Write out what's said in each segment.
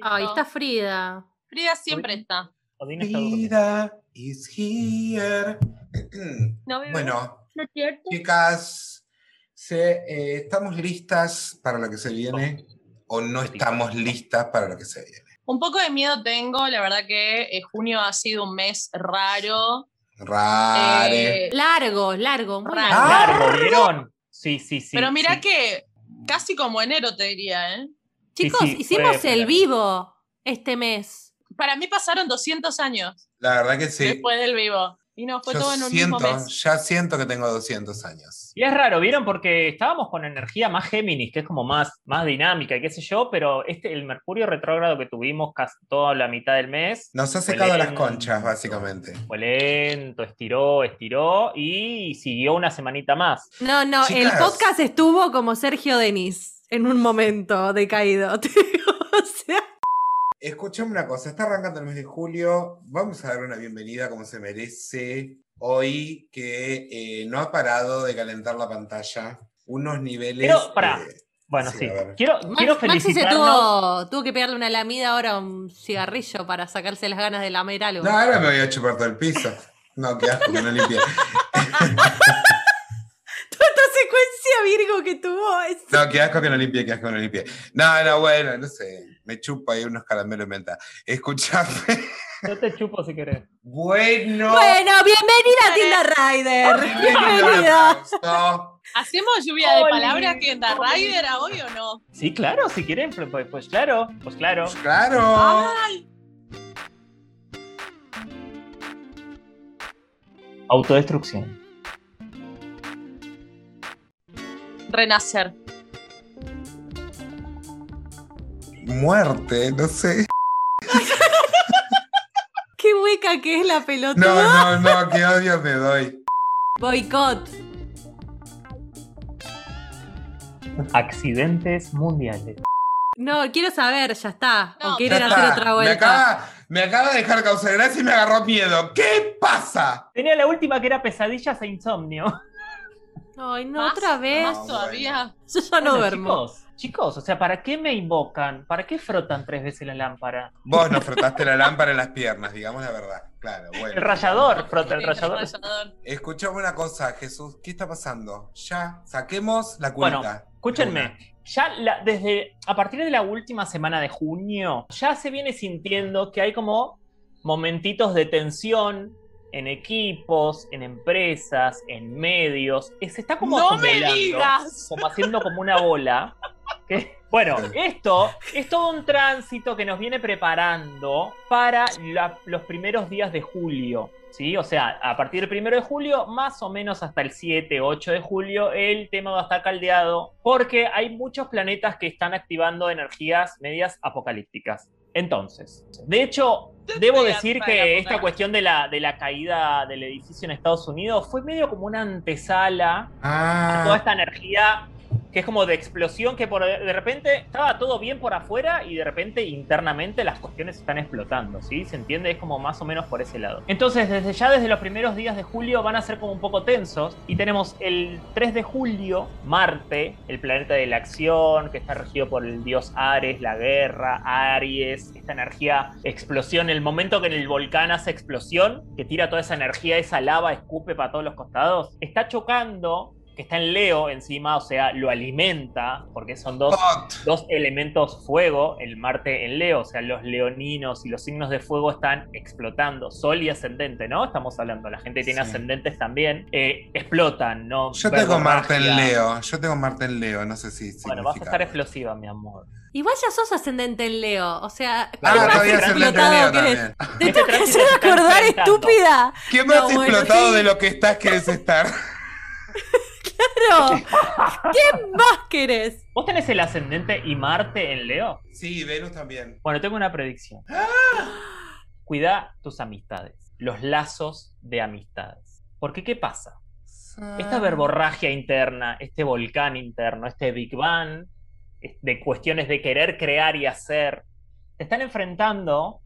Ay, está Frida. Frida siempre está. Frida is here. No. Bueno, ¿No es cierto? chicas, se- eh, ¿estamos listas para lo que se viene o no estamos listas para lo que se viene? Un poco de miedo tengo, la verdad que eh, junio ha sido un mes raro. Rare. Eh, Largo, largo, muy Raro. largo. Largo, ¿vieron? Sí, sí, sí. pero mirá sí. que casi como enero te diría, ¿eh? Chicos, sí, hicimos fue- el vivo este mes. Para mí pasaron 200 años La verdad que sí. después del vivo. Y no, fue Yo todo en un siento, mismo mes. ya siento que tengo 200 años. Y es raro, ¿vieron? Porque estábamos con energía más Géminis, que es como más, más dinámica y qué sé yo, pero este, el Mercurio retrógrado que tuvimos casi toda la mitad del mes Nos ha secado las conchas, básicamente. fue lento, estiró, estiró y siguió una semanita más. No, no, el podcast estuvo como Sergio Denis en un momento decaído. te digo, o sea, Escuchame una cosa, está arrancando el mes de julio, vamos a dar una bienvenida como se merece hoy que eh, no ha parado de calentar la pantalla, unos niveles... Pero, pará. eh, Bueno, Sí, sí. Quiero, Max- quiero Maxi se felicitarnos. tuvo, tuvo que pegarle una lamida ahora a un cigarrillo para sacarse las ganas de lamer algo. No, ahora me voy a chupar todo el piso. No, qué asco, que no limpie. Virgo que tuvo es... No, qué asco que no limpie, qué asco que no limpie. No, no, bueno, no sé. Me chupo ahí unos caramelos de menta. Escuchame. Yo te chupo si querés. Bueno. Bueno, bienvenida a Tinder Rider. Bienvenida. ¿Hacemos lluvia de palabras The Rider a hoy o no? Sí, claro, si quieren, pues, pues- pues claro, pues claro. Claro. ¡Ay! Autodestrucción. Renacer. Muerte, no sé. Qué hueca que es la pelota. No, no, no, qué odio me doy. Boicot. Accidentes mundiales. No, quiero saber, ya está. No, o quieren hacer está. otra Me vuelta. acaba, me acaba de dejar causar gracia y me agarró miedo. ¿Qué pasa? Tenía la última que era pesadillas e insomnio. Ay, no, ¿Más? otra vez. ¿Más No, todavía? Yo ya no Bueno, duermo. Chicos, chicos, o sea, ¿para qué me invocan? ¿Para qué frotan tres veces la lámpara? Vos no frotaste la lámpara en las piernas, digamos la verdad. Claro, bueno. El rallador, frota el rallador. Escuchame una cosa, Jesús. ¿Qué está pasando? Ya, saquemos la Bueno, culpa. Escúchenme, ya la- desde a partir de la última semana de junio, ya se viene sintiendo que hay como momentitos de tensión en equipos, en empresas, en medios. Se está como ¡No me acumulando, digas! como haciendo como una bola. que- bueno, esto es todo un tránsito que nos viene preparando para la- los primeros días de julio. ¿sí? O sea, a partir del primero de julio, más o menos hasta el 7, 8 de julio, el tema va a estar caldeado porque hay muchos planetas que están activando energías medias apocalípticas. Entonces, de hecho, debo decir que esta cuestión de la, de la caída del edificio en Estados Unidos fue medio como una antesala a toda Ah, esta energía que es como de explosión, que por, de repente estaba todo bien por afuera y de repente internamente las cuestiones están explotando, ¿sí? ¿Se entiende? Es como más o menos por ese lado. Entonces, desde ya, desde los primeros días de julio van a ser como un poco tensos y tenemos el 3 de julio, Marte, el planeta de la acción, que está regido por el dios Ares, la guerra, Aries, esta energía, explosión, el momento que en el volcán hace explosión, que tira toda esa energía, esa lava, escupe para todos los costados, está chocando que está en Leo encima, o sea, lo alimenta, porque son dos, dos elementos fuego, el Marte en Leo, o sea, los leoninos y los signos de fuego están explotando, Sol y ascendente, ¿no? Estamos hablando, la gente tiene Sí. ascendentes también, eh, explotan, ¿no? Yo tengo Marte en. Leo. Yo tengo Marte en Leo, no sé si. Bueno, vas a estar explosiva, mi amor. Igual ya sos ascendente en Leo. O sea, ¿qué Ah, más todavía ascendente en explotado Leo querés? también. Te Este tengo que hacer acordar, estúpida. ¿Qué más No, bueno, explotado sí. de lo que estás querés estar? Claro. ¿Qué más querés? ¿Vos tenés el ascendente y Marte en Leo? Sí, Venus también. Bueno, tengo una predicción. Cuida tus amistades, los lazos de amistades. Porque, ¿qué pasa? Esta verborragia interna, este volcán interno, este Big Bang, de cuestiones de querer crear y hacer, se están enfrentando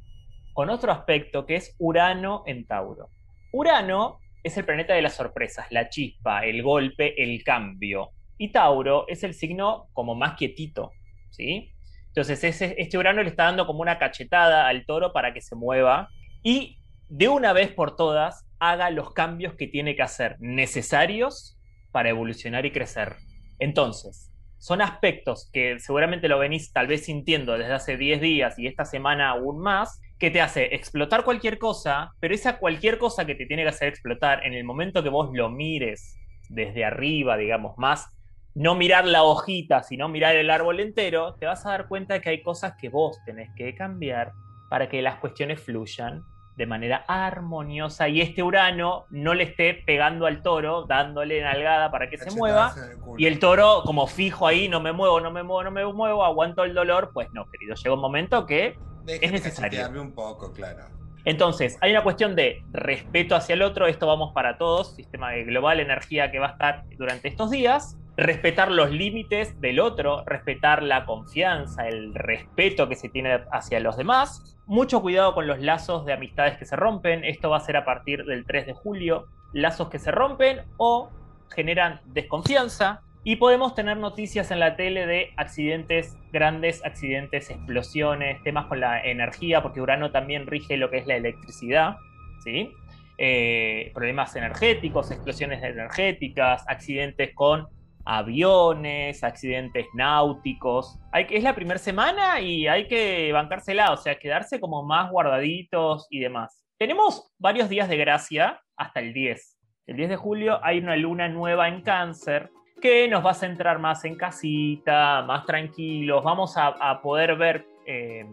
con otro aspecto que es Urano en Tauro. Urano es el planeta de las sorpresas, la chispa, el golpe, el cambio. Y Tauro es el signo como más quietito, ¿sí? Entonces este Urano le está dando como una cachetada al toro para que se mueva y de una vez por todas haga los cambios que tiene que hacer necesarios para evolucionar y crecer. Entonces, son aspectos que seguramente lo venís tal vez sintiendo desde hace 10 días y esta semana aún más, que te hace explotar cualquier cosa, pero esa cualquier cosa que te tiene que hacer explotar, en el momento que vos lo mires desde arriba, digamos, más, no mirar la hojita, sino mirar el árbol entero, te vas a dar cuenta de que hay cosas que vos tenés que cambiar para que las cuestiones fluyan de manera armoniosa y este Urano no le esté pegando al toro, dándole nalgada para que se mueva, y el toro como fijo ahí, no me muevo, no me muevo, no me muevo, aguanto el dolor, pues no, querido, llega un momento que es necesario. un poco, claro. Entonces, hay una cuestión de respeto hacia el otro, esto vamos para todos, sistema global, energía que va a estar durante estos días, respetar los límites del otro, respetar la confianza, el respeto que se tiene hacia los demás. Mucho cuidado con los lazos de amistades que se rompen. Esto va a ser a partir del 3 de julio. Lazos que se rompen o generan desconfianza. Y podemos tener noticias en la tele de accidentes grandes, accidentes, explosiones, temas con la energía, porque Urano también rige lo que es la electricidad. ¿sí? Eh, problemas energéticos, explosiones energéticas, accidentes con aviones, accidentes náuticos. Hay que, es la primera semana y hay que bancársela, o sea, quedarse como más guardaditos y demás. Tenemos varios días de gracia hasta el 10. El 10 de julio hay una luna nueva en cáncer que nos va a centrar más en casita, más tranquilos, vamos a, poder ver, eh,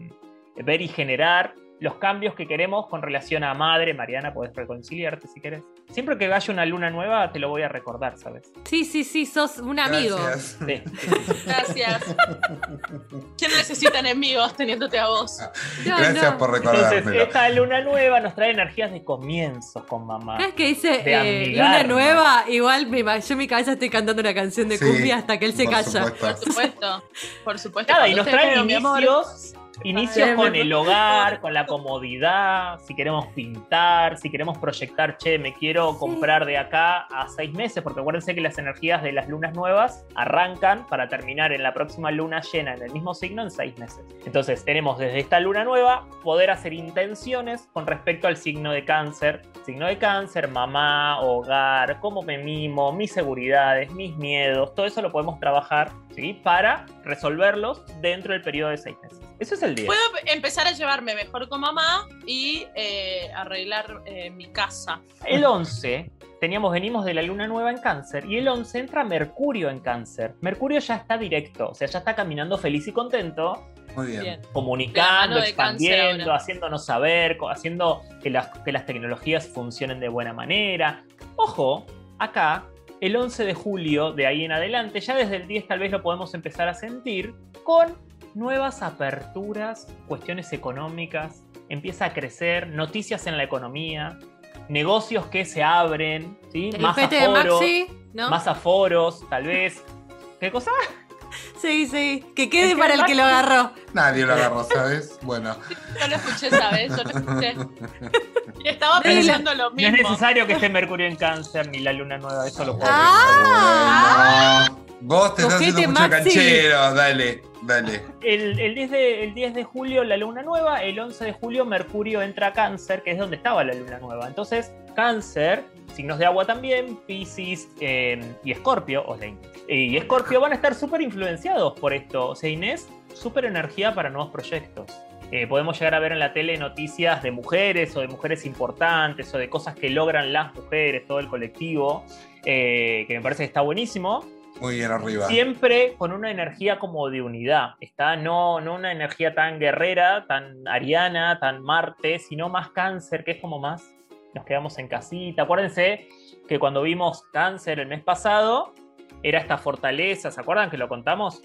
ver y generar los cambios que queremos con relación a madre. Mariana, puedes reconciliarte si querés. Siempre que vaya una luna nueva, te lo voy a recordar, ¿sabes? Sí, sí, sí, sos un amigo. Gracias. Gracias. ¿Quién necesita enemigos teniéndote a vos? Ah, gracias por recordarme. Entonces, esta luna nueva nos trae energías de comienzos con mamá. ¿Sabes que dice eh, luna nueva? Igual yo en mi cabeza estoy cantando una canción de cumbia hasta que él se calla. Por supuesto, por supuesto. Nada, y nos trae inicios Inicio con el hogar, con la comodidad, si queremos pintar, si queremos proyectar, che, me quiero comprar de acá a seis meses, porque acuérdense que las energías de las lunas nuevas arrancan para terminar en la próxima luna llena en el mismo signo en seis meses. Entonces tenemos desde esta luna nueva poder hacer intenciones con respecto al signo de cáncer. Signo de cáncer, mamá, hogar, cómo me mimo, mis seguridades, mis miedos, todo eso lo podemos trabajar ¿sí? para resolverlos dentro del periodo de seis meses. Eso es el día. Puedo empezar a llevarme mejor con mamá y eh, arreglar eh, mi casa. El 11, teníamos, venimos de la luna nueva en cáncer y el 11 entra Mercurio en cáncer. Mercurio ya está directo, o sea, ya está caminando feliz y contento. Muy bien. Comunicando, expandiendo, haciéndonos saber, haciendo que las, que las tecnologías funcionen de buena manera. Ojo, acá el 11 de julio, de ahí en adelante, ya desde el 10 tal vez lo podemos empezar a sentir, con nuevas aperturas, cuestiones económicas, empieza a crecer, noticias en la economía, negocios que se abren, ¿sí? más aforos, más aforos, tal vez. ¿Qué cosa? Sí, sí, que quede para el que lo agarró. Nadie lo agarró, ¿sabes? Bueno. Yo lo escuché, ¿sabes? Yo lo escuché. Y estaba pensando lo mismo. No es necesario que esté Mercurio en cáncer ni la luna nueva, eso lo puedo ah, Vos te estás haciendo mucho canchero, dale. Dale. El, 10 de, el 10 de julio la luna nueva, el 11 de julio Mercurio entra a cáncer, que es donde estaba la luna nueva. Entonces, cáncer, signos de agua también, Pisces em, y Escorpio, y Escorpio van a estar súper influenciados por esto. O sea, Inés, súper energía para nuevos proyectos. Eh, podemos llegar a ver en la tele noticias de mujeres o de mujeres importantes o de cosas que logran las mujeres, todo el colectivo, eh, que me parece que está buenísimo. Muy bien arriba. Siempre con una energía como de unidad. Está no, no una energía tan guerrera, tan ariana, tan Marte, sino más cáncer, que es como más nos quedamos en casita. Acuérdense que cuando vimos cáncer el mes pasado, era esta fortaleza, ¿se acuerdan que lo contamos?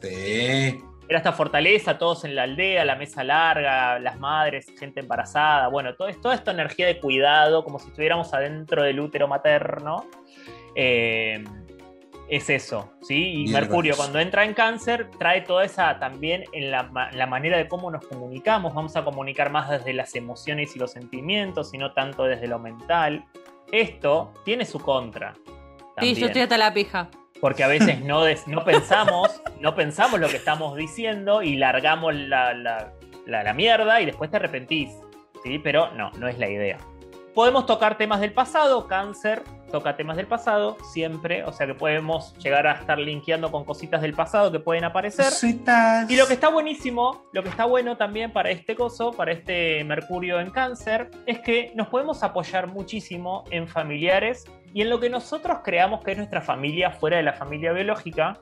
Sí. Era esta fortaleza, todos en la aldea, la mesa larga, las madres, gente embarazada, bueno, todo, toda esta energía de cuidado, como si estuviéramos adentro del útero materno. Eh, es eso, ¿sí? Y Mercurio cuando entra en cáncer trae toda esa también en la, manera de cómo nos comunicamos, vamos a comunicar más desde las emociones y los sentimientos y no tanto desde lo mental. Esto tiene su contra. Sí, yo estoy hasta la pija. porque a veces no, des- no pensamos, no pensamos lo que estamos diciendo y largamos la, la- la- la mierda y después te arrepentís. ¿sí? Pero no, no es la idea. Podemos tocar temas del pasado, cáncer toca temas del pasado siempre, o sea que podemos llegar a estar linkeando con cositas del pasado que pueden aparecer. Cositas. Y lo que está buenísimo, lo que está bueno también para este coso, para este Mercurio en cáncer, es que nos podemos apoyar muchísimo en familiares y en lo que nosotros creamos que es nuestra familia fuera de la familia biológica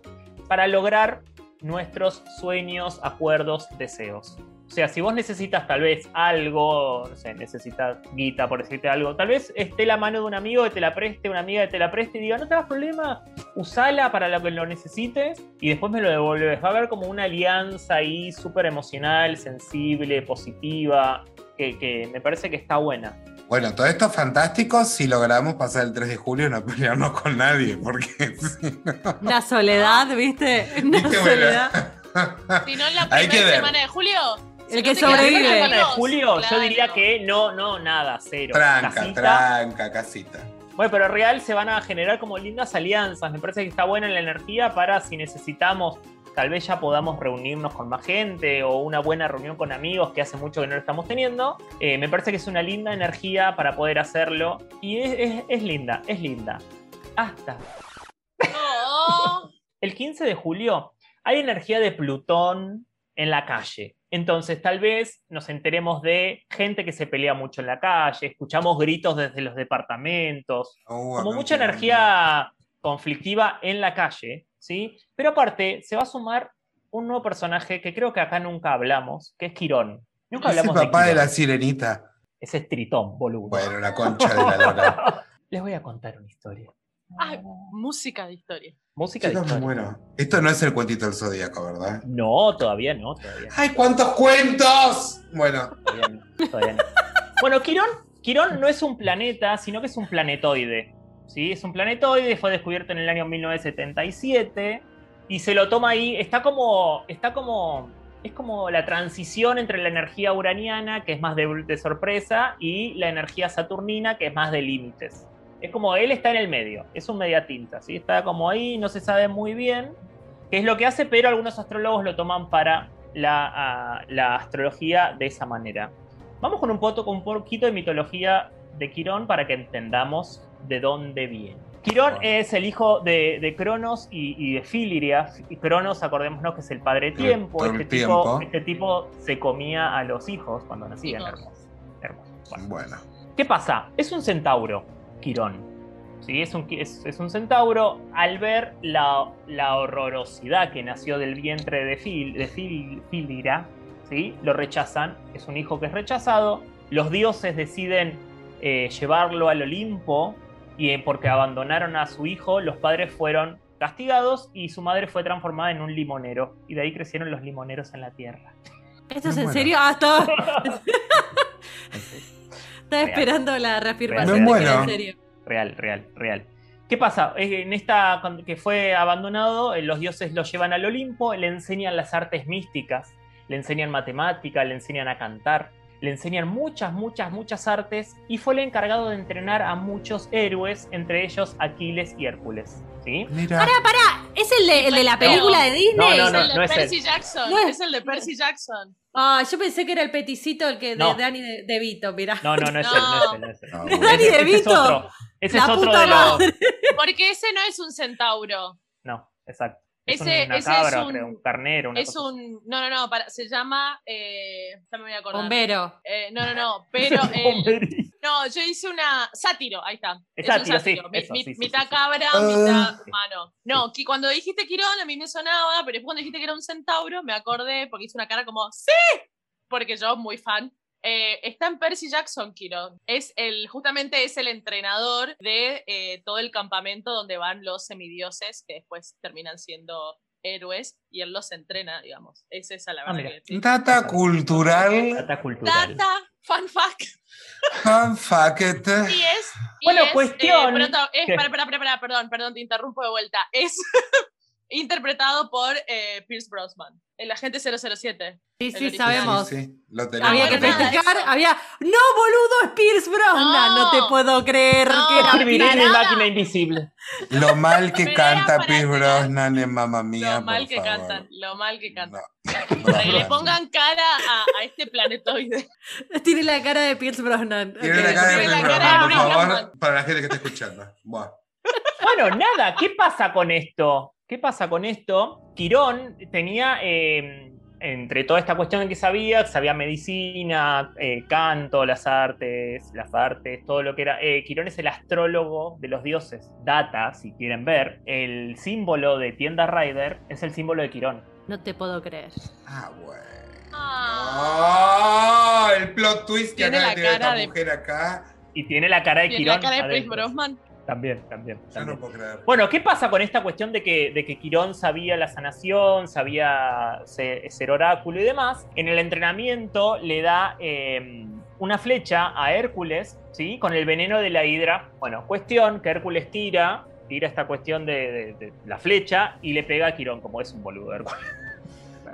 para lograr nuestros sueños, acuerdos, deseos. O sea, si vos necesitas tal vez algo, no sé, necesitas guita por decirte algo, tal vez esté la mano de un amigo que te la preste, una amiga que te la preste y diga, no te hagas problema, usala para lo que lo necesites y después me lo devolves. Va a haber como una alianza ahí súper emocional, sensible, positiva, que, que me parece que está buena. Bueno, todo esto es fantástico si logramos pasar el 3 de julio y no pelearnos con nadie, porque si no- Una soledad, ¿viste? Bueno. soledad. Si no en la primera semana de julio. El que sobrevive. La semana de julio, claro. yo diría que no, no, nada, cero. Tranca, Casita. tranca, casita. Bueno, pero real se van a generar como lindas alianzas. Me parece que está buena la energía para si necesitamos, tal vez ya podamos reunirnos con más gente o una buena reunión con amigos que hace mucho que no lo estamos teniendo. Eh, me parece que es una linda energía para poder hacerlo. Y es, es- es linda, es linda. Hasta Oh, el 15 de julio hay energía de Plutón en la calle. Entonces, tal vez nos enteremos de gente que se pelea mucho en la calle, escuchamos gritos desde los departamentos, Uh, como mucha energía conflictiva en la calle, ¿sí? Pero aparte, se va a sumar un nuevo personaje que creo que acá nunca hablamos, que es Quirón. Nunca hablamos papá de, de la Quirón. sirenita. Ese es Tritón, boludo. Bueno, la concha de la lora. Les voy a contar una historia. Ay, música de historia. Música de Chicos, me historia. muero. Esto no es el cuentito del zodíaco, ¿verdad? No, todavía no, todavía no. ¡Ay, cuántos cuentos! Bueno, Todavía no, todavía no. Bueno, Quirón, Quirón no es un planeta, sino que es un planetoide. ¿sí? Es un planetoide, fue descubierto en el año 1977 y se lo toma ahí. Está como. Está como. Es como la transición entre la energía uraniana, que es más de, de sorpresa, y la energía saturnina, que es más de límites. Es como él está en el medio, es un mediatinta, ¿sí? Está como ahí, no se sabe muy bien qué es lo que hace, pero algunos astrólogos lo toman para la, la astrología de esa manera. Vamos con un, poto- con un poquito de mitología de Quirón para que entendamos de dónde viene. Quirón Bueno. es el hijo de, de Cronos y, y de Filiria. Y Cronos, acordémonos que es el padre tiempo. el Este tipo, tiempo. este tipo se comía a los hijos cuando nacían. Hermoso. Hermoso. Bueno. bueno. ¿Qué pasa? Es un centauro, Quirón. ¿Sí? Es, un, es, es un centauro. Al ver la, la horrorosidad que nació del vientre de, Fil, de Fil- Filira, ¿sí? lo rechazan. Es un hijo que es rechazado. Los dioses deciden eh, llevarlo al Olimpo y eh, porque abandonaron a su hijo, los padres fueron castigados y su madre fue transformada en un limonero. Y de ahí crecieron los limoneros en la tierra. ¿Esto es en serio? Ah, estaba, esperando la reafirmación de era muero. en serio. Real, real, real. ¿Qué pasa? En esta, cuando- que fue abandonado, eh, los dioses lo llevan al Olimpo, le enseñan las artes místicas, le enseñan matemática, le enseñan a cantar, le enseñan muchas, muchas, muchas artes y fue el encargado de entrenar a muchos héroes, entre ellos Aquiles y Hércules. ¿sí? Mira. Pará, pará. ¿Es el de, el de la película de Disney? No, no, es no, el de no es Percy él. Jackson. No es- es el de Percy Jackson. Ah, yo pensé que era el peticito el que de No. Dani de, de Vito, mirá. No, no, no es él, no es. No es él. No, Ese- Dani ese es DeVito. otro. Ese La es otro de los. Porque ese no es un centauro. No, exacto. Es Ese- una ese cabra, es un- creo, un carnero. Una Es cosa así. un. No, no, no. para- se llama. Eh, ya me voy a acordar. Bombero. Eh, no, no, no. Pero. el-. No, yo hice una. Sátiro, ahí está. Es un sátiro, sí, Mi- eso, mi- sí, sí, mitad sí, sí. cabra, Ah. mitad humano. No, que cuando dijiste Quirón a mí me sonaba, pero después cuando dijiste que era un centauro, me acordé porque hice una cara como ¡Sí! Porque yo, muy fan. Eh, está en Percy Jackson, Quirón. Es el, justamente es el entrenador de eh, todo el campamento donde van los semidioses que después terminan siendo héroes y él los entrena, digamos. Es esa la Ah, verdad mira. que. Data cultural. Data cultural. Data, fun fact. Fun fact. Y es. y Bueno, es, cuestión eh, prota- es- para, para, para, perdón, perdón, te interrumpo de vuelta. Es, interpretado por eh, Pierce Brosnan, el agente 007. Sí, sí, original. sabemos. Sí, sí, lo tenemos. Había que festejar, había. ¡No, boludo! ¡Es Pierce Brosnan! No, No. te puedo creer No. que era Escribiré en mi máquina invisible. Lo mal que canta Pierce Brosnan en Mamma Mía. Lo mal por que favor. cantan, lo mal que cantan. No, Para que le pongan cara a, a este planetoide. Tiene la cara de Pierce Brosnan. Tiene la cara de Pierce Brosnan, por favor, para la gente que está escuchando. Buah. Bueno, nada, ¿qué pasa con esto? ¿Qué pasa con esto? Quirón tenía, eh, entre toda esta cuestión que sabía, sabía medicina, eh, canto, las artes, las artes, todo lo que era. eh, Quirón es el astrólogo de los dioses. Data, si quieren ver, el símbolo de Tienda Rider es el símbolo de Quirón. No te puedo creer. Ah, bueno. Ah, Ah, el plot twist que Tiene acaba la de tirar esta cara de- mujer acá. Y tiene la cara de tiene Quirón. la cara de Pierce adentro. También, también. Yo también. no puedo creer. Bueno, ¿qué pasa con esta cuestión de que, de que Quirón sabía la sanación, sabía se- ser oráculo y demás? En el entrenamiento le da eh, una flecha a Hércules, ¿sí? Con el veneno de la hidra. Bueno, cuestión que Hércules tira, tira esta cuestión de, de- de la flecha y le pega a Quirón, como es un boludo Hércules.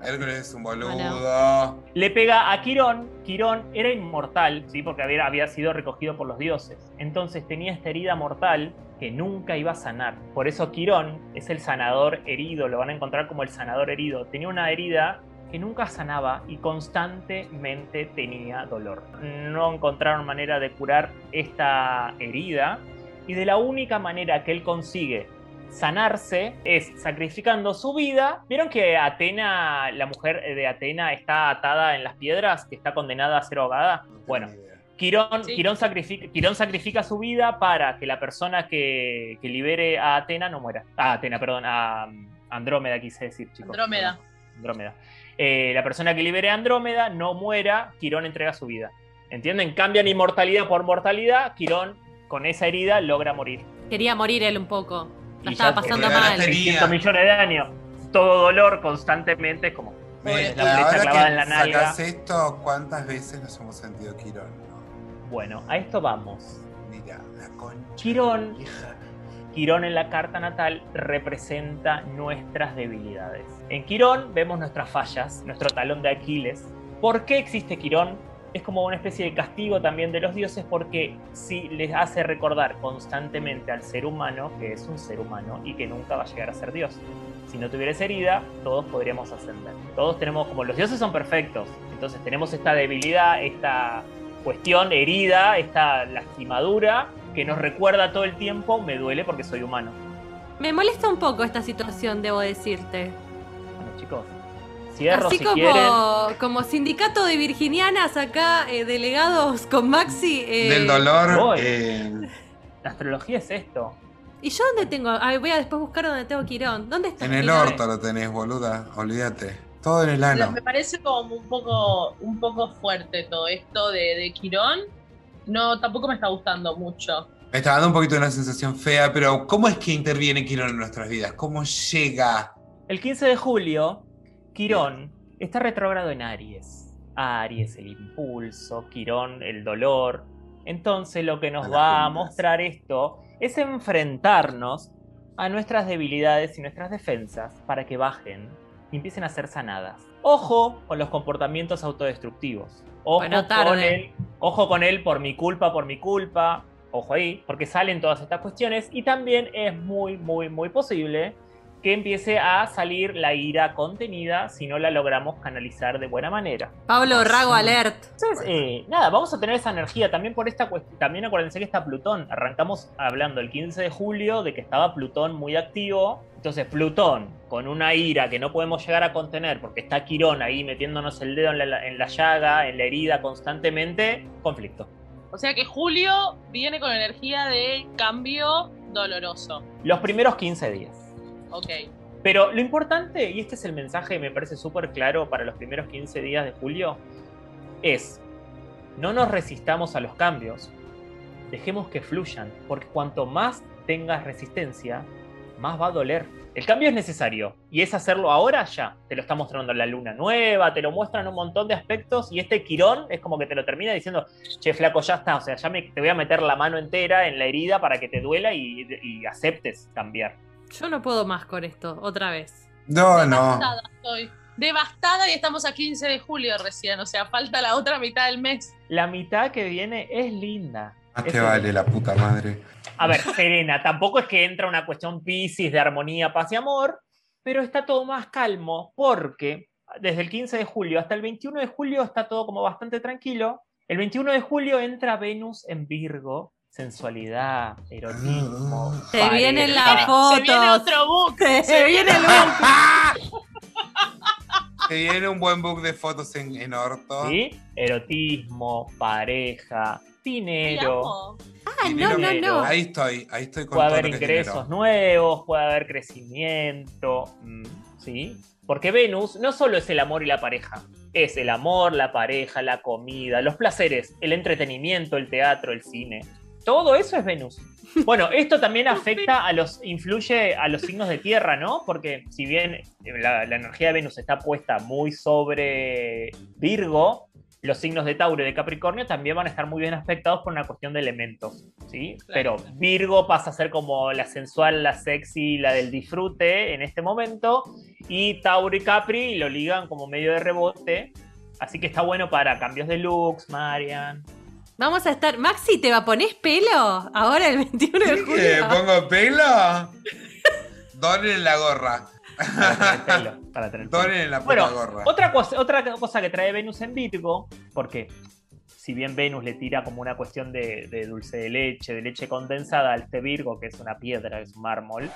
Hércules es un boludo. Le pega a Quirón. Quirón era inmortal, ¿sí? porque había, había sido recogido por los dioses. Entonces tenía esta herida mortal que nunca iba a sanar. Por eso Quirón es el sanador herido, lo van a encontrar como el sanador herido. Tenía una herida que nunca sanaba y constantemente tenía dolor. No encontraron manera de curar esta herida y de la única manera que él consigue sanarse es sacrificando su vida. ¿Vieron que Atena, la mujer de Atena, está atada en las piedras, que está condenada a ser ahogada? Bueno. Quirón, Sí. Quirón, sacrifica, Quirón sacrifica su vida para que la persona que, que libere a Atena no muera. A Atena, perdón, a um, Andrómeda quise decir, chicos. Andrómeda. Andrómeda. Eh, la persona que libere a Andrómeda no muera, Quirón entrega su vida. ¿Entienden? Cambian inmortalidad por mortalidad, Quirón con esa herida logra morir. Quería morir él un poco. La Y estaba ya pasando mal. tenía- 600 millones de años. Todo dolor constantemente, es como Pobre, la flecha ahora clavada que en la nalga. sacás esto, ¿cuántas veces nos hemos sentido Quirón? no? Bueno, a esto vamos. Mira, la concha. Quirón. Hija. Quirón en la carta natal representa nuestras debilidades. En Quirón vemos nuestras fallas, nuestro talón de Aquiles. ¿Por qué existe Quirón? Es como una especie de castigo también de los dioses porque si les hace recordar constantemente al ser humano que es un ser humano y que nunca va a llegar a ser Dios. Si no tuviera herida, todos podríamos ascender. Todos tenemos, como los dioses son perfectos, entonces tenemos esta debilidad, esta cuestión herida, esta lastimadura que nos recuerda todo el tiempo, me duele porque soy humano. Me molesta un poco esta situación, debo decirte. Cierro Así si como, quieren. como sindicato de virginianas acá, eh, delegados con Maxi. eh, Del dolor. eh, La astrología es esto. ¿Y yo dónde tengo? Ay, voy a después buscar dónde tengo Quirón. ¿Dónde está en el Quirón? orto lo tenés, boluda. Olvídate. Todo en el ano. Me parece como un poco, un poco fuerte todo esto de, de Quirón. No, tampoco me está gustando mucho. Me está dando un poquito de una sensación fea, pero ¿cómo es que interviene Quirón en nuestras vidas? ¿Cómo llega? El 15 de julio, Quirón está retrógrado en Aries. Aries, el impulso, Quirón, el dolor. Entonces lo que nos A va a mostrar esto es enfrentarnos a nuestras debilidades y nuestras defensas para que bajen y empiecen a ser sanadas. Ojo con los comportamientos autodestructivos. Ojo Bueno, con él, ojo con él por mi culpa, por mi culpa. Ojo ahí, porque salen todas estas cuestiones y también es muy, muy, muy posible que empiece a salir la ira contenida si no la logramos canalizar de buena manera. Pablo Rago Alert. Entonces, eh, nada, vamos a tener esa energía también por esta cuestión. También acuérdense que está Plutón. Arrancamos hablando el 15 de julio de que estaba Plutón muy activo. Entonces, Plutón con una ira que no podemos llegar a contener porque está Quirón ahí metiéndonos el dedo en la, en la llaga, en la herida constantemente, conflicto. O sea que Julio viene con energía de cambio doloroso. Los primeros 15 días. Pero lo importante, y este es el mensaje que me parece súper claro para los primeros 15 días de julio, es no nos resistamos a los cambios, dejemos que fluyan, porque cuanto más tengas resistencia, más va a doler. El cambio es necesario y es hacerlo ahora ya. Te lo está mostrando la luna nueva, te lo muestran un montón de aspectos y este quirón es como que te lo termina diciendo, che, flaco, ya está, o sea, ya me, te voy a meter la mano entera en la herida para que te duela y aceptes cambiar. Yo no puedo más con esto, otra vez. No, no. Devastada estoy. Devastada y estamos a 15 de julio recién, o sea, falta la otra mitad del mes. La mitad que viene es linda. Es te vale la puta madre. A ver, Serena, tampoco es que entra una cuestión Piscis de armonía, paz y amor, pero está todo más calmo porque desde el 15 de julio hasta el 21 de julio está todo como bastante tranquilo. El 21 de julio entra Venus en Virgo, sensualidad, erotismo. Se pareja. vienen las Se viene fotos. otro book. Se viene el book. Te viene un buen book de fotos en, en orto. ¿Sí? Erotismo, pareja, dinero. Ah, no, no, no. Ahí estoy, ahí estoy con Puede todo haber lo que ingresos nuevos, puede haber crecimiento, mm, ¿sí? Porque Venus no solo es el amor y la pareja, es el amor, la pareja, la comida, los placeres, el entretenimiento, el teatro, el cine. Todo eso es Venus. Bueno, esto también afecta a los, influye a los signos de tierra, ¿no? Porque si bien la, la energía de Venus está puesta muy sobre Virgo, los signos de Tauro y de Capricornio también van a estar muy bien afectados por una cuestión de elementos, ¿sí? Pero. Virgo pasa a ser como la sensual, la sexy, la del disfrute en este momento, y Tauro y Capri lo ligan como medio de rebote, así que está bueno para cambios de looks, Marian. Vamos a estar. Maxi, ¿te va a poner pelo? Ahora el 21 de ¿Qué? julio. ¿Pongo pelo? Donen la gorra. Para tener pelo, para tener pelo. Donen la puta Bueno, gorra. Otra cosa, otra cosa que trae Venus en Virgo, porque si bien Venus le tira como una cuestión de, de dulce de leche, de leche condensada al este Virgo, que es una piedra, es un mármol,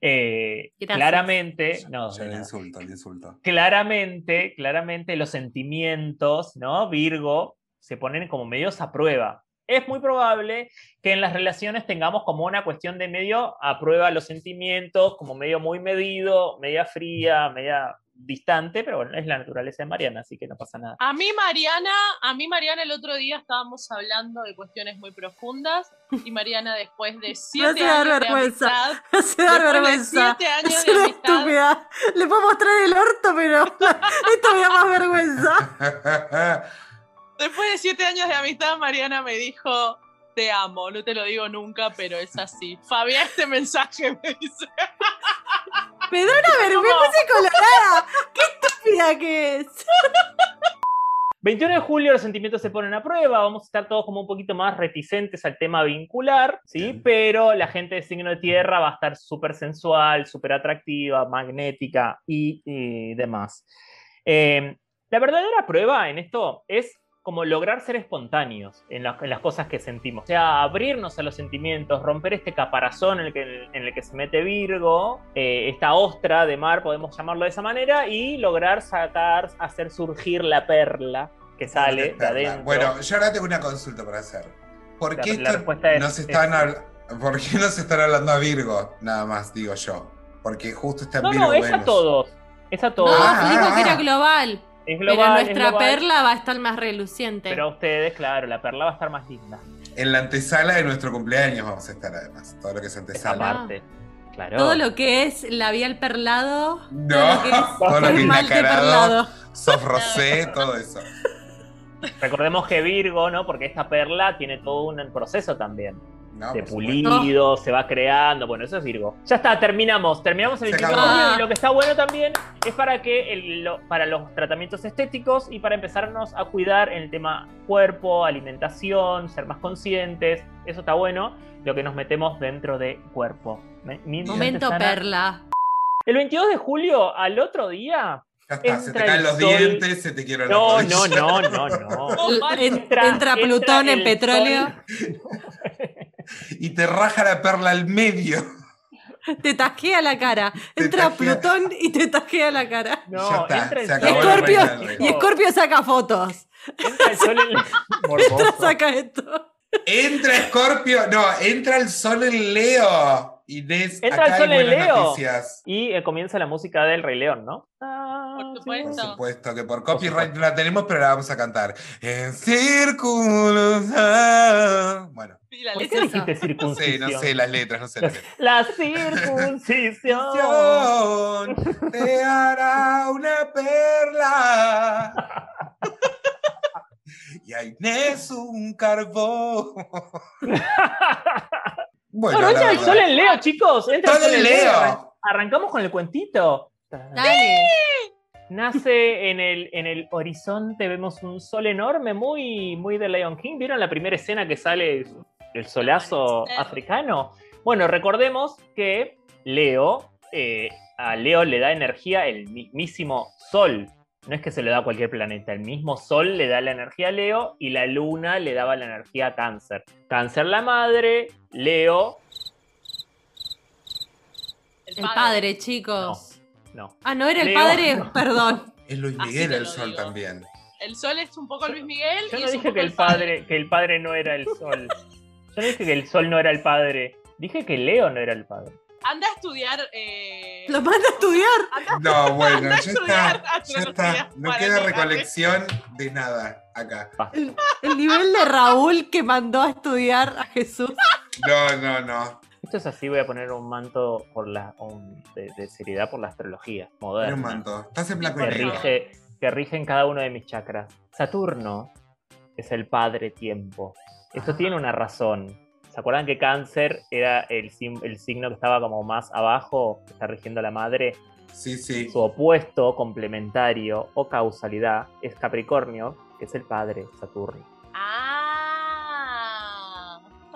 eh, claramente, no, de le insulto, le insulto. claramente, claramente los sentimientos, ¿no? Virgo, se ponen como medios a prueba. Es muy probable que en las relaciones tengamos como una cuestión de medio a prueba los sentimientos, como medio muy medido, media fría, media distante, pero bueno, es la naturaleza de Mariana, así que no pasa nada. A mí, Mariana, a mí, Mariana, el otro día estábamos hablando de cuestiones muy profundas y Mariana, después de siete años de amistad, de vergüenza. siete años Es de una amistad, estúpida. Le puedo mostrar el orto, pero esto me da más vergüenza. Después de siete años de amistad, Mariana me dijo, te amo, no te lo digo nunca, pero es así. Fabián, este mensaje me dice. Me da una vergüenza me puse colorada. Qué estúpida que es. 21 de julio los sentimientos se ponen a prueba, vamos a estar todos como un poquito más reticentes al tema vincular, ¿sí? Bien. Pero la gente de signo de tierra va a estar súper sensual, súper atractiva, magnética y, y demás. Eh, la verdadera prueba en esto es como lograr ser espontáneos en, la- en las cosas que sentimos. O sea, abrirnos a los sentimientos, romper este caparazón en el que, en el que se mete Virgo, eh, esta ostra de mar, podemos llamarlo de esa manera, y lograr sacar, hacer surgir la perla que sale de adentro. Bueno, yo ahora tengo una consulta para hacer. ¿Por qué, la esto es- no están es- ¿Por qué no se están hablando a Virgo? Nada más, digo yo. Porque justo está en no, Virgo no, es a todos. Es a No, todos. Ah, dijo ah, que era ah. global. Es pero global, es nuestra global, perla va a estar más reluciente. Pero a ustedes, claro, la perla va a estar más linda. En la antesala de nuestro cumpleaños vamos a estar además. Todo lo que es antesala. Aparte. Claro. Todo lo que es labial perlado. No, todo lo que es todo lo que es esmalte nacarado, soft rosé, todo eso. Recordemos que Virgo, ¿no? Porque esta perla tiene todo un proceso también. No, de pulido, se va creando. Bueno, eso es Virgo. Ya está, terminamos. Terminamos el Se 21 de acabó. julio y lo que está bueno también es para que el- lo- para los tratamientos estéticos y para empezarnos a cuidar en el tema cuerpo, alimentación, ser más conscientes. Eso está bueno. Lo que nos metemos dentro de cuerpo. Momento sana. perla. El 22 de julio, al otro día. Ya está, se te caen el los sol. dientes, se te quiebran No, las no, no, no, no. En- entra, Plutón en el petróleo. sol. Y te raja la perla al medio. Te tajea la cara. Entra tajea. Plutón y te tajea la cara. No, Ya está, entra el se Y la Escorpio saca fotos. Entra el sol en Morboso. Saca esto. Entra Scorpio, no, entra el sol en Leo. Inés, Entra acá el sol hay en Leo. noticias. Y eh, comienza la música del Rey León, ¿no? Ah, Por Por supuesto. que por copyright no la tenemos, pero la vamos a cantar. En círculos. ah. Bueno, Sí, ¿Por qué dijiste no sé, circuncisión? no sé las letras, no sé las letras. La circuncisión. te hará una perla. Y a Inés un carbón. Bueno, Bueno, la entra el verdad. sol en Leo, chicos. Entra el Sol en. Leo. Arrancamos con el cuentito. Dale. Nace en el, en el horizonte, vemos un sol enorme, muy, muy de Lion King. ¿Vieron la primera escena que sale el solazo africano? Bueno, recordemos que Leo, eh, a Leo le da energía el mismísimo sol. No es que se le da a cualquier planeta, el mismo sol le da la energía a Leo y la luna le daba la energía a Cáncer. Cáncer la madre, Leo, El padre, chicos. No. Ah, no era el Leo. padre, perdón. Es Luis Miguel el sol digo. también. El sol es un poco Luis Miguel. Yo no dije que el padre, que el padre no era el sol. Yo no dije que el sol no era el padre. Dije que Leo no era el padre. Anda a estudiar. Eh... Lo manda a estudiar. Anda No, bueno, ya estudiar está. Ya astrología está. No queda recolección de nada acá. El, el nivel de Raúl que mandó a estudiar a Jesús. No, no, no. Esto es así, voy a poner un manto por la, un- de, de seriedad por la astrología moderna. un manto. Estás en blanco que rige, que rige en cada uno de mis chakras. Saturno es el padre tiempo. Esto Ah. tiene una razón. ¿Se acuerdan que cáncer era el, el signo que estaba como más abajo, que está rigiendo a la madre? Sí, sí. Su opuesto, complementario o causalidad es Capricornio, que es el padre, Saturno. Ah.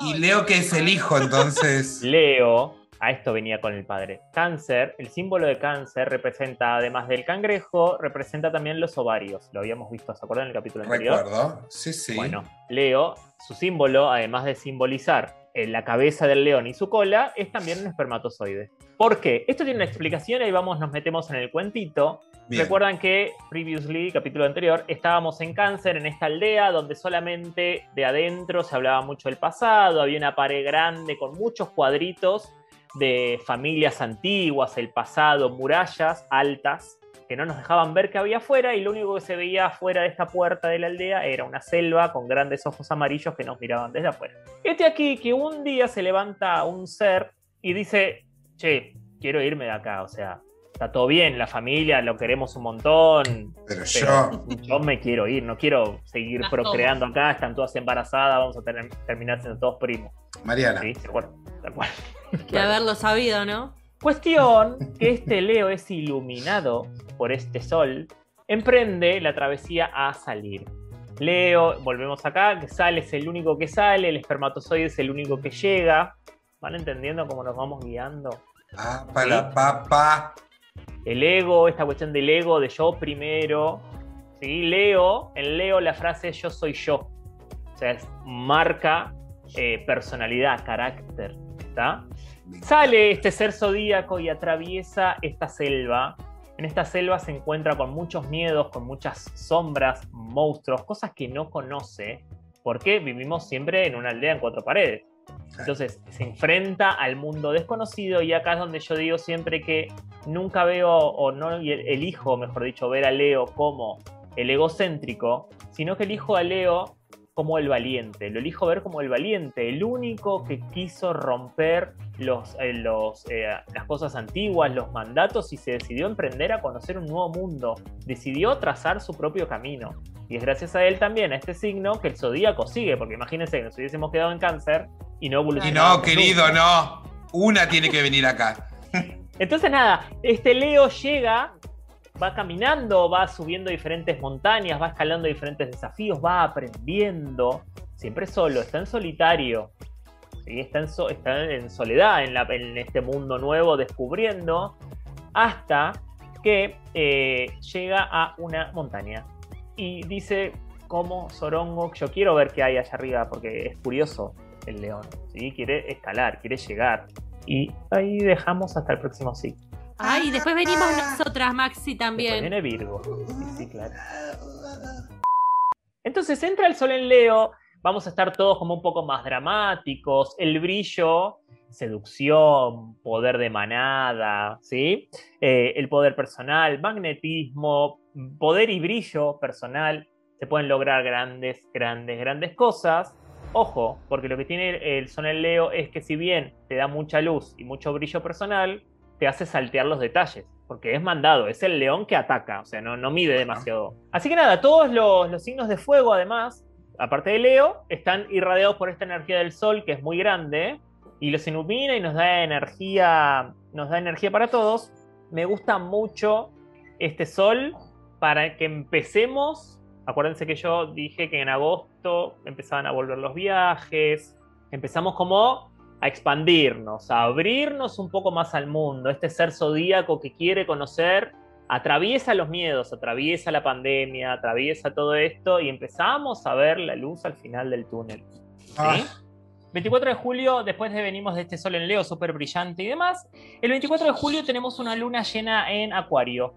Y Leo que es el hijo, entonces. Leo, a esto venía con el padre. Cáncer, el símbolo de cáncer representa, además del cangrejo, representa también los ovarios. Lo habíamos visto, ¿se acuerdan en el capítulo anterior? Recuerdo. Sí, sí. Bueno, Leo, su símbolo, además de simbolizar en la cabeza del león y su cola, es también un espermatozoide. ¿Por qué? Esto tiene una explicación, ahí vamos, nos metemos en el cuentito. Recuerdan que previously, capítulo anterior, estábamos en cáncer, en esta aldea, donde solamente de adentro se hablaba mucho del pasado, había una pared grande con muchos cuadritos de familias antiguas, el pasado, murallas altas, que no nos dejaban ver qué había afuera, y lo único que se veía afuera de esta puerta de la aldea era una selva con grandes ojos amarillos que nos miraban desde afuera. Este aquí que un día se levanta un ser y dice, che, quiero irme de acá, o sea, está todo bien, la familia, lo queremos un montón, Pero pero yo. yo me quiero ir, no quiero seguir Las procreando acá, están todas embarazadas, vamos a tener- terminar siendo todos primos. Mariana. ¿Sí? ¿Se acuerdan? Tal cual. De haberlo sabido, ¿no? Cuestión que este Leo es iluminado por este sol, emprende la travesía a salir. Leo, volvemos acá, que sale es el único que sale, el espermatozoide es el único que llega. ¿Van entendiendo cómo nos vamos guiando? Ah, para papá. El ego, esta cuestión del ego, de yo primero. ¿sí? Leo, en Leo la frase yo soy yo. O sea, es marca eh, personalidad, carácter. ¿está? Sale este ser zodíaco y atraviesa esta selva. En esta selva se encuentra con muchos miedos, con muchas sombras, monstruos, cosas que no conoce, porque vivimos siempre en una aldea en cuatro paredes. Entonces se enfrenta al mundo desconocido y acá es donde yo digo siempre que nunca veo o no elijo, mejor dicho, ver a Leo como el egocéntrico, sino que elijo a Leo como el valiente, lo elijo ver como el valiente, el único que quiso romper los, eh, los, eh, las cosas antiguas, los mandatos y se decidió emprender a conocer un nuevo mundo, decidió trazar su propio camino. Y es gracias a él también, a este signo, que el zodíaco sigue, porque imagínense que nos hubiésemos quedado en cáncer y no Y evolucionamos. no, querido, no. Una tiene que venir acá. Entonces nada, este Leo llega, va caminando, va subiendo diferentes montañas, va escalando diferentes desafíos, va aprendiendo, siempre solo, está en solitario, ¿sí? está, en soledad en este mundo nuevo, descubriendo, hasta que eh, llega a una montaña y dice como Sorongo, yo quiero ver qué hay allá arriba porque es curioso el león, ¿sí? quiere escalar, quiere llegar. Y ahí dejamos hasta el próximo ciclo. Ay, y después venimos nosotras, Maxi, Después también. viene Virgo. Sí, sí, claro. Entonces entra el sol en Leo, vamos a estar todos como un poco más dramáticos, el brillo, seducción, poder de manada, ¿sí? Eh, el poder personal, magnetismo, poder y brillo personal, se pueden lograr grandes, grandes, grandes cosas. Ojo, porque lo que tiene el sol en Leo es que si bien te da mucha luz y mucho brillo personal, te hace saltear los detalles, porque es mandado, es el león que ataca, o sea, no, no mide demasiado. Así que nada, todos los, los signos de fuego, además, aparte de Leo, están irradiados por esta energía del sol, que es muy grande, y los ilumina y nos da energía, nos da energía para todos. Me gusta mucho este sol para que empecemos. Acuérdense que yo dije que en agosto empezaban a volver los viajes, empezamos como a expandirnos, a abrirnos un poco más al mundo. Este ser zodíaco que quiere conocer atraviesa los miedos, atraviesa la pandemia, atraviesa todo esto y empezamos a ver la luz al final del túnel. ¿sí? Ah. 24 de julio, después de venimos de este sol en Leo súper brillante y demás, el 24 de julio tenemos una luna llena en Acuario,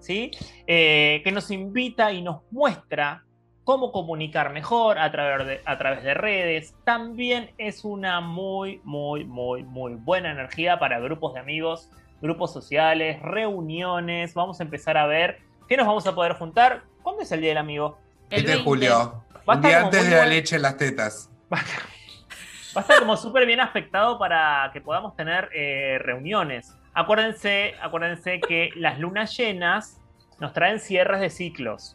¿sí? Eh, que nos invita y nos muestra cómo comunicar mejor a través, de, a través de redes. También es una muy, muy, muy, muy buena energía para grupos de amigos, grupos sociales, reuniones. Vamos a empezar a ver qué nos vamos a poder juntar. ¿Cuándo es el Día del Amigo? El 7 de 20. julio. Va a Un estar día antes de la buen- leche en las tetas. Va a estar como súper bien aspectado para que podamos tener eh, reuniones. Acuérdense, acuérdense que las lunas llenas nos traen cierres de ciclos.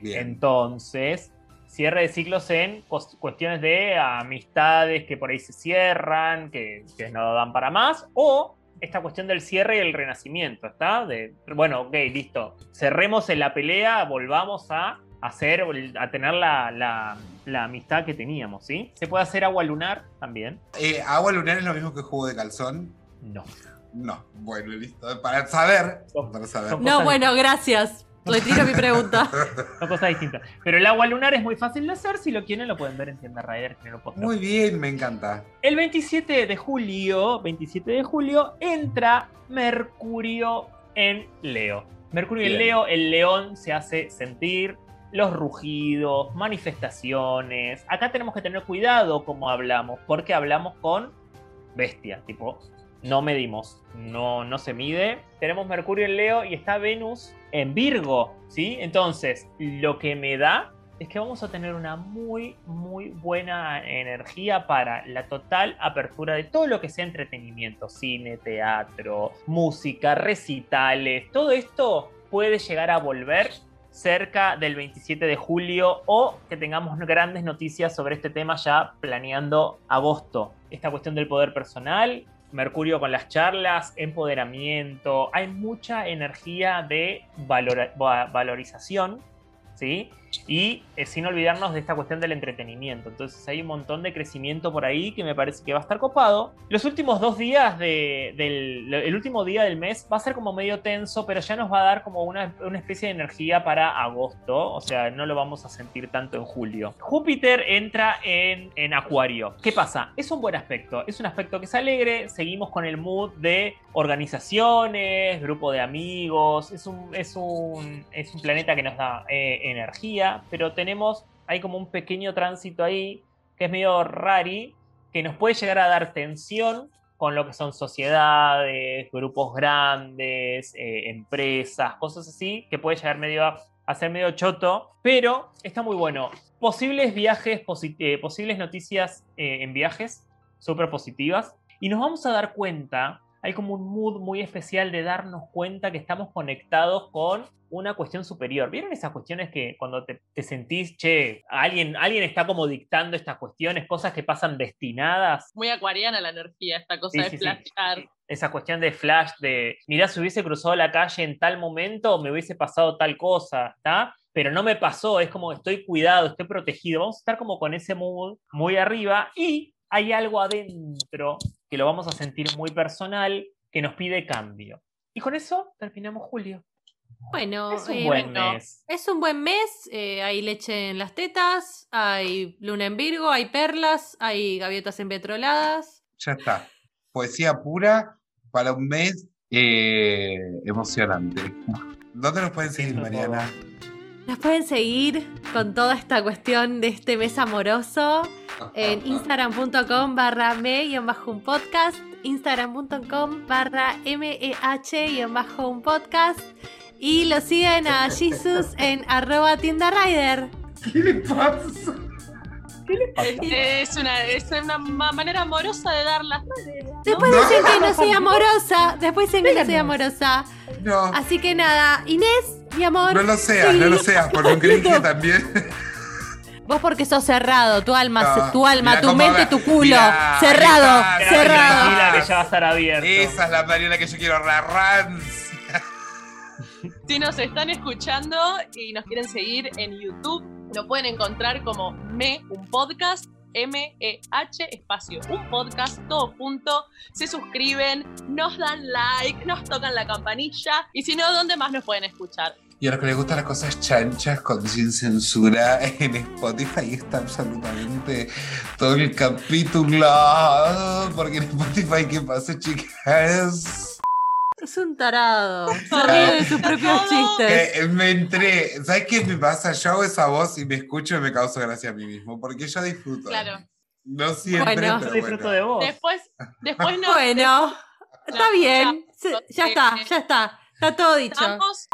Bien. Entonces, cierre de ciclos en cuestiones de amistades que por ahí se cierran, que, que no dan para más, o esta cuestión del cierre y el renacimiento, ¿está? De, bueno, ok, listo. Cerremos en la pelea, volvamos a hacer, a tener la, la- la amistad que teníamos, ¿sí? Se puede hacer agua lunar también. Eh, ¿Agua lunar es lo mismo que jugo de calzón? No. No. Bueno, listo. Para saber. Para saber. No, bueno, gracias. Retiro mi pregunta. Son cosas distintas. Pero el agua lunar es muy fácil de hacer. Si lo quieren, lo pueden ver en Tienda Rider. que no lo puedo Muy bien, me encanta. El 27 de julio, 27 de julio, entra Mercurio en Leo. Mercurio en. Leo, el león se hace sentir, los rugidos, manifestaciones. Acá tenemos que tener cuidado como hablamos, porque hablamos con bestia, tipo, no medimos, no, no se mide. Tenemos Mercurio en Leo y está Venus en Virgo, ¿sí? Entonces, lo que me da es que vamos a tener una muy, muy buena energía para la total apertura de todo lo que sea entretenimiento, cine, teatro, música, recitales, todo esto puede llegar a volver cerca del 27 de julio o que tengamos grandes noticias sobre este tema ya planeando agosto. Esta cuestión del poder personal, Mercurio con las charlas, empoderamiento, hay mucha energía de valorización, ¿sí? Y eh, sin olvidarnos de esta cuestión del entretenimiento. Entonces hay un montón de crecimiento por ahí que me parece que va a estar copado. Los últimos dos días de- del el último día del mes va a ser como medio tenso, pero ya nos va a dar como una, una especie de energía para agosto. O sea, no lo vamos a sentir tanto en julio. Júpiter entra en, en Acuario. ¿Qué pasa? Es un buen aspecto. Es un aspecto que es alegre. Seguimos con el mood de organizaciones, grupo de amigos. Es un, es un, es un planeta que nos da eh, energía, pero tenemos, hay como un pequeño tránsito ahí que es medio rari, que nos puede llegar a dar tensión con lo que son sociedades, grupos grandes, eh, empresas, cosas así, que puede llegar medio a, a ser medio choto, pero está muy bueno. Posibles viajes, eh, posibles noticias eh, en viajes, súper positivas, y nos vamos a dar cuenta, hay como un mood muy especial de darnos cuenta que estamos conectados con una cuestión superior. ¿Vieron esas cuestiones que cuando te, te sentís, che, alguien, alguien está como dictando estas cuestiones, cosas que pasan destinadas? Muy acuariana la energía, esta cosa Sí, de sí, sí. flashar. Esa cuestión de flash, de, mirá, si hubiese cruzado la calle en tal momento, me hubiese pasado tal cosa, ¿está? Pero no me pasó, es como estoy cuidado, estoy protegido. Vamos a estar como con ese mood muy arriba y hay algo adentro que lo vamos a sentir muy personal, que nos pide cambio. Y con eso terminamos julio. Bueno, Es un eh, buen bueno. mes. es un buen mes. eh, hay leche en las tetas, hay luna en Virgo, hay perlas, hay gaviotas empetroladas. Ya está. Poesía pura para un mes eh, emocionante. ¿Dónde nos pueden seguir, Mariana? Nos pueden seguir con toda esta cuestión de este mes amoroso en instagram.com barra me-un podcast, instagram.com barra meh-un podcast y lo siguen a Jesus en arroba tienda rider. ¿Qué le pasa? Es una, es una ma- manera amorosa de dar las Después No. dicen que no soy amorosa, después dicen que no soy amorosa. No, Así que nada, Inés, mi amor. no lo seas, no lo seas, porque un cringe también. Vos porque sos cerrado, tu alma, No, tu alma, mirá tu mente, va- tu culo. mirá, cerrado, cerrado. tranquila que ya va a estar abierto. Esa es la Mariana que yo quiero, la rancia. Si nos están escuchando y nos quieren seguir en YouTube, lo pueden encontrar como Me, un podcast, M-E-H, espacio, un podcast, todo junto. Se suscriben, nos dan like, nos tocan la campanilla. Y si no, ¿dónde más nos pueden escuchar? Y a los que les gustan las cosas chanchas con sin censura en Spotify está absolutamente todo el capítulo. Porque en Spotify, ¿qué pasa, chicas? Es un tarado. Se ríe de sus propios chistes. Eh, me entré. ¿Sabes qué me pasa? Yo hago esa voz y me escucho y me causa gracia a mí mismo. Porque yo disfruto. Claro. No siempre, Bueno. Yo pero disfruto bueno. de vos. Después, después nos Bueno, está bien. Ya está, ya está. Está todo dicho. estamos